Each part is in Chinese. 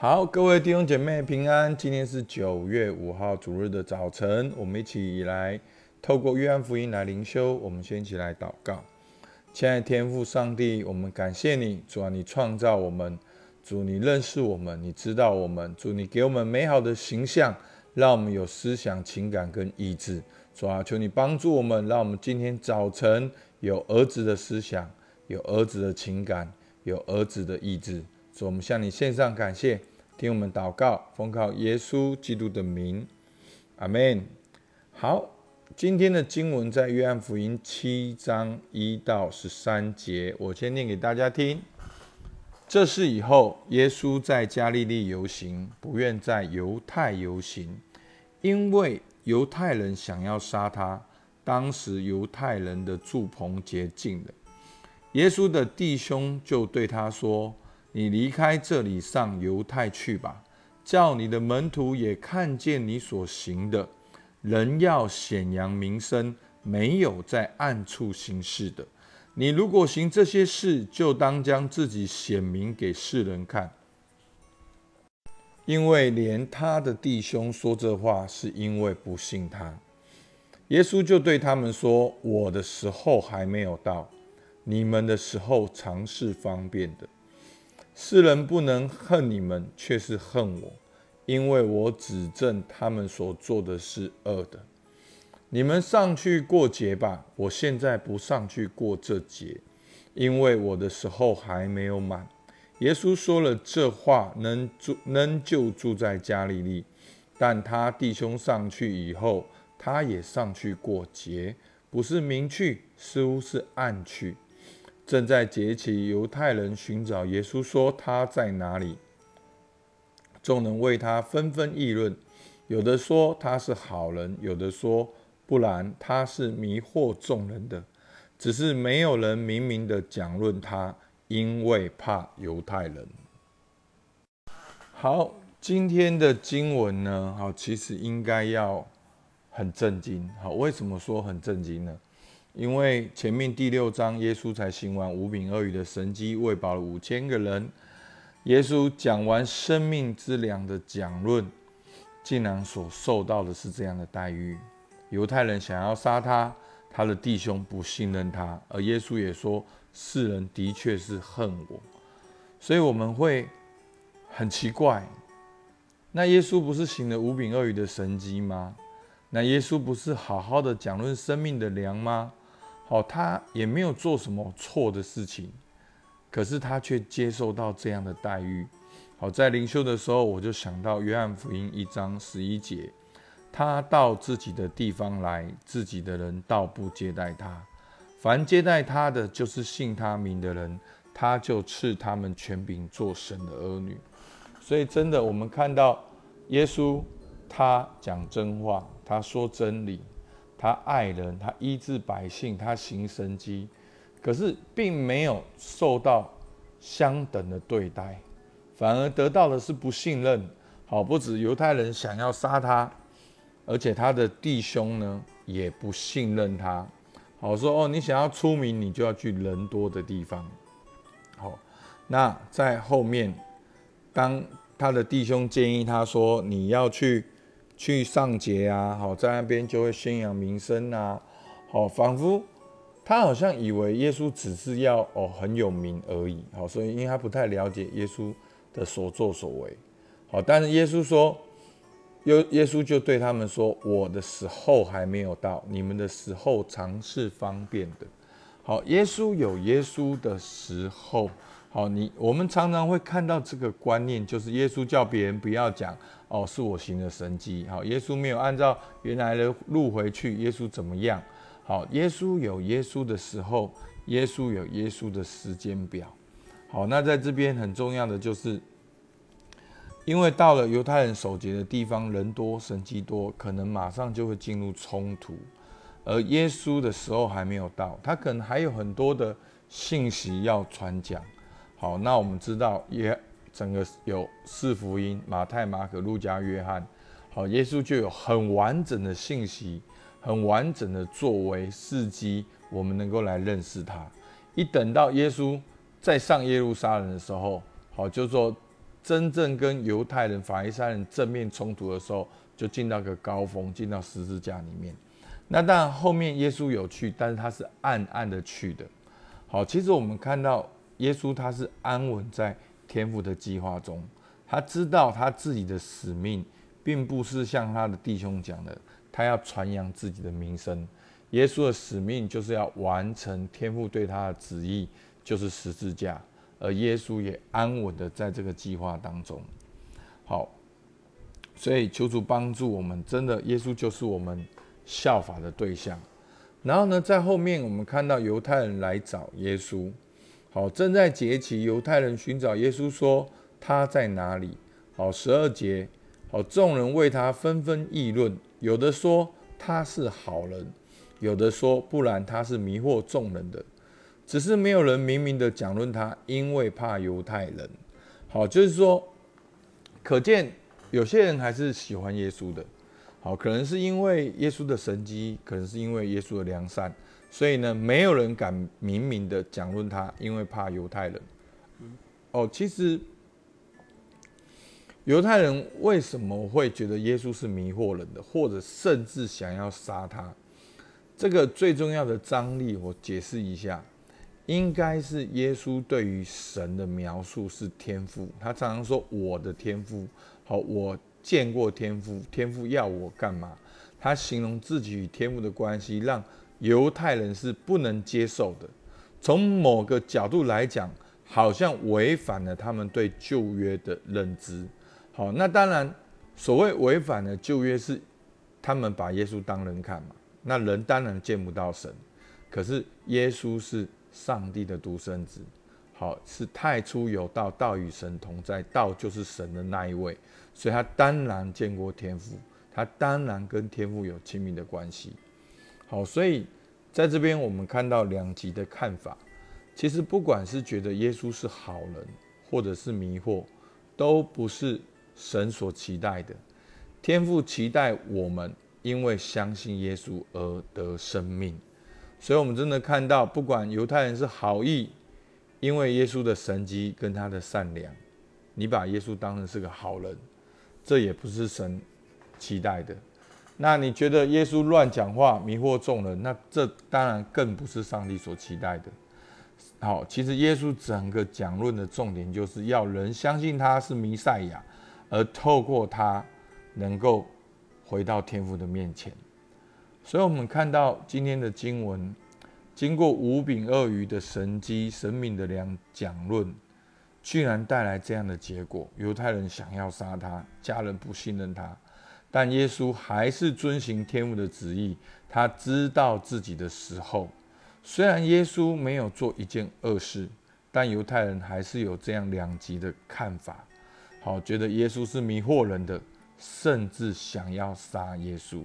好，各位弟兄姐妹平安。今天是九月五号主日的早晨，我们一起来透过约翰福音来灵修。我们先一起来祷告。亲爱的天父上帝，我们感谢你，主啊，你创造我们，主你认识我们，你知道我们，主你给我们美好的形象，让我们有思想、情感跟意志。主啊，求你帮助我们，让我们今天早晨有儿子的思想，有儿子的情感，有儿子的意志。主，我们向你献上感谢。听我们祷告，奉靠耶稣基督的名，阿门。好，今天的经文在约翰福音七章一到十三节，我先念给大家听。这是以后耶稣在加利利游行，不愿在犹太游行，因为犹太人想要杀他。当时犹太人的住棚洁净了，耶稣的弟兄就对他说。你离开这里，上犹太去吧，叫你的门徒也看见你所行的。人要显扬名声，没有在暗处行事的。你如果行这些事，就当将自己显明给世人看。因为连他的弟兄说这话，是因为不信他。耶稣就对他们说：“我的时候还没有到，你们的时候常是方便的。”世人不能恨你们，却是恨我，因为我指证他们所做的是恶的。你们上去过节吧，我现在不上去过这节，因为我的时候还没有满。耶稣说了这话，能住能就住在加利利，但他弟兄上去以后，他也上去过节，不是明去，似乎是暗去。正在劫起，犹太人寻找耶稣，说他在哪里。众人为他纷纷议论，有的说他是好人，有的说不然，他是迷惑众人的。只是没有人明明的讲论他，因为怕犹太人。好，今天的经文呢？好，其实应该要很震惊。好，为什么说很震惊呢？因为前面第六章，耶稣才行完五饼二鱼的神迹，喂饱了五千个人。耶稣讲完生命之粮的讲论，竟然所受到的是这样的待遇：犹太人想要杀他，他的弟兄不信任他，而耶稣也说：世人的确是恨我。所以我们会很奇怪，那耶稣不是行了五饼二鱼的神迹吗？那耶稣不是好好的讲论生命的粮吗？好，他也没有做什么错的事情，可是他却接受到这样的待遇。好，在灵修的时候，我就想到约翰福音一章十一节，他到自己的地方来，自己的人倒不接待他，凡接待他的，就是信他名的人，他就赐他们权柄做神的儿女。所以，真的，我们看到耶稣，他讲真话，他说真理。他爱人，他医治百姓，他行神迹，可是并没有受到相等的对待，反而得到的是不信任。好，不止犹太人想要杀他，而且他的弟兄呢也不信任他。好说哦，你想要出名，你就要去人多的地方。好，那在后面，当他的弟兄建议他说，你要去。去上节啊，好，在那边就会宣扬名声啊，好，仿佛他好像以为耶稣只是要哦很有名而已，好，所以因为他不太了解耶稣的所作所为，好，但是耶稣说，耶耶稣就对他们说，我的时候还没有到，你们的时候常是方便的，好，耶稣有耶稣的时候。哦，你我们常常会看到这个观念，就是耶稣叫别人不要讲哦，是我行的神迹。好，耶稣没有按照原来的路回去，耶稣怎么样？好，耶稣有耶稣的时候，耶稣有耶稣的时间表。好，那在这边很重要的就是，因为到了犹太人守节的地方，人多神迹多，可能马上就会进入冲突，而耶稣的时候还没有到，他可能还有很多的信息要传讲。好，那我们知道，耶整个有四福音：马太、马可、路加、约翰。好，耶稣就有很完整的信息，很完整的作为事迹，我们能够来认识他。一等到耶稣再上耶路撒冷的时候，好，就说真正跟犹太人、法利赛人正面冲突的时候，就进到个高峰，进到十字架里面。那当然后面耶稣有去，但是他是暗暗的去的。好，其实我们看到耶稣他是安稳在天父的计划中，他知道他自己的使命，并不是像他的弟兄讲的，他要传扬自己的名声。耶稣的使命就是要完成天父对他的旨意，就是十字架。而耶稣也安稳的在这个计划当中。好，所以求主帮助我们，真的，耶稣就是我们效法的对象。然后呢，在后面我们看到犹太人来找耶稣，好，正在节期，犹太人寻找耶稣，说他在哪里？好，十二节，好，众人为他纷纷议论，有的说他是好人，有的说不然他是迷惑众人的。只是没有人明明的讲论他，因为怕犹太人。好，就是说，可见有些人还是喜欢耶稣的。好，可能是因为耶稣的神迹，可能是因为耶稣的良善，所以呢，没有人敢明明的讲论他，因为怕犹太人。哦，其实犹太人为什么会觉得耶稣是迷惑人的，或者甚至想要杀他？这个最重要的张力，我解释一下。应该是耶稣对于神的描述是天赋，他常常说我的天赋，好，我见过天赋，天赋要我干嘛？他形容自己与天赋的关系，让犹太人是不能接受的。从某个角度来讲，好像违反了他们对旧约的认知。好，那当然，所谓违反了旧约，是他们把耶稣当人看嘛？那人当然见不到神，可是耶稣是。上帝的独生子，好是太初有道，道与神同在，道就是神的那一位，所以他当然见过天父，他当然跟天父有亲密的关系。好，所以在这边我们看到两极的看法。其实不管是觉得耶稣是好人，或者是迷惑，都不是神所期待的。天父期待我们因为相信耶稣而得生命。所以，我们真的看到，不管犹太人是好意，因为耶稣的神迹跟他的善良，你把耶稣当成是个好人，这也不是神期待的。那你觉得耶稣乱讲话，迷惑众人，那这当然更不是上帝所期待的。好，其实耶稣整个讲论的重点，就是要人相信他是弥赛亚，而透过他能够回到天父的面前。所以，我们看到今天的经文，经过五饼二鱼的神机、神明的两讲论，居然带来这样的结果：犹太人想要杀他，家人不信任他，但耶稣还是遵行天父的旨意。他知道自己的时候，虽然耶稣没有做一件恶事，但犹太人还是有这样两极的看法。好，觉得耶稣是迷惑人的，甚至想要杀耶稣。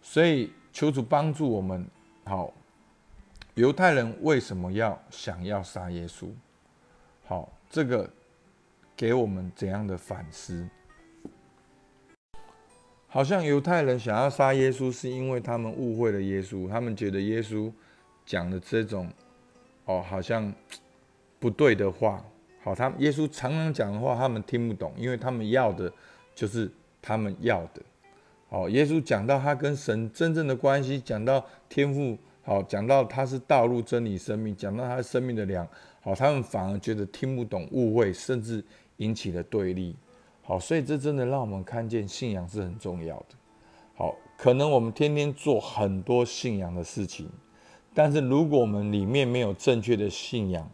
所以求主帮助我们。好，犹太人为什么要想要杀耶稣？好，这个给我们怎样的反思？好像犹太人想要杀耶稣，是因为他们误会了耶稣，他们觉得耶稣讲的这种哦，好像不对的话。好，他耶稣常常讲的话，他们听不懂，因为他们要的就是他们要的。哦，耶稣讲到他跟神真正的关系，讲到天赋，好，讲到他是道路、真理、生命，讲到他生命的粮，好，他们反而觉得听不懂、误会，甚至引起了对立。好，所以这真的让我们看见信仰是很重要的。好，可能我们天天做很多信仰的事情，但是如果我们里面没有正确的信仰，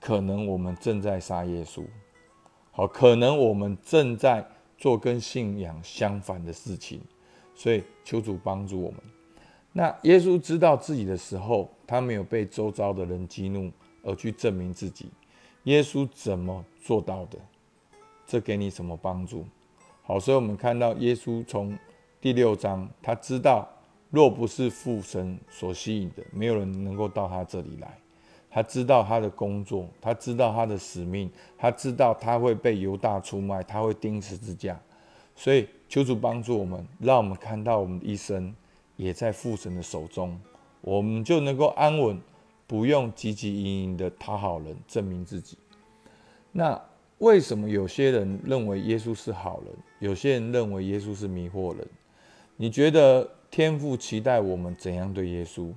可能我们正在杀耶稣。好，可能我们正在做跟信仰相反的事情。所以求主帮助我们。那耶稣知道自己的时候，他没有被周遭的人激怒而去证明自己。耶稣怎么做到的？这给你什么帮助？好，所以我们看到耶稣从第六章，他知道若不是父神所吸引的，没有人能够到他这里来。他知道他的工作，他知道他的使命，他知道他会被犹大出卖，他会钉十字架。所以，求主帮助我们，让我们看到我们的一生也在父神的手中，我们就能够安稳，不用汲汲营营的讨好人，证明自己。那为什么有些人认为耶稣是好人，有些人认为耶稣是迷惑人？你觉得天父期待我们怎样对耶稣？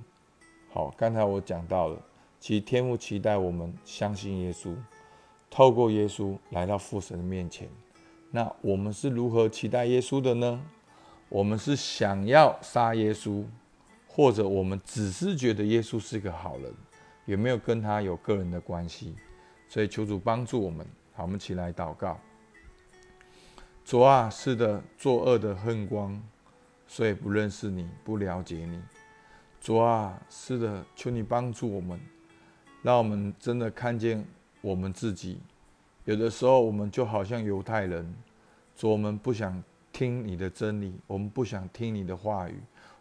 好，刚才我讲到了，其实天父期待我们相信耶稣，透过耶稣来到父神的面前。那我们是如何期待耶稣的呢？我们是想要杀耶稣，或者我们只是觉得耶稣是个好人，有没有跟他有个人的关系？所以求主帮助我们。好，我们起来祷告。主啊，是的，作恶的恨光，所以不认识你，不了解你。主啊，是的，求你帮助我们，让我们真的看见我们自己。有的时候，我们就好像犹太人，主，我们不想。听你的真理，我们不想听你的话语，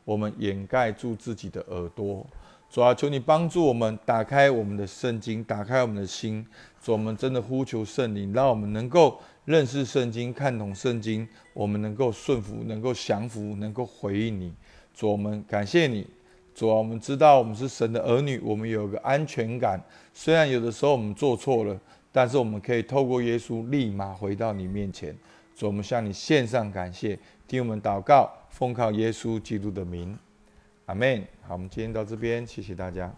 我们掩盖住自己的耳朵。主啊，求你帮助我们打开我们的圣经，打开我们的心。主，我们真的呼求圣灵，让我们能够认识圣经，看懂圣经，我们能够顺服，能够降服，能够回应你。主，我们感谢你。主啊，我们知道我们是神的儿女，我们有个安全感。虽然有的时候我们做错了，但是我们可以透过耶稣立马回到你面前。主，我们向你献上感谢，听我们祷告，奉靠耶稣基督的名，阿门。好，我们今天到这边，谢谢大家。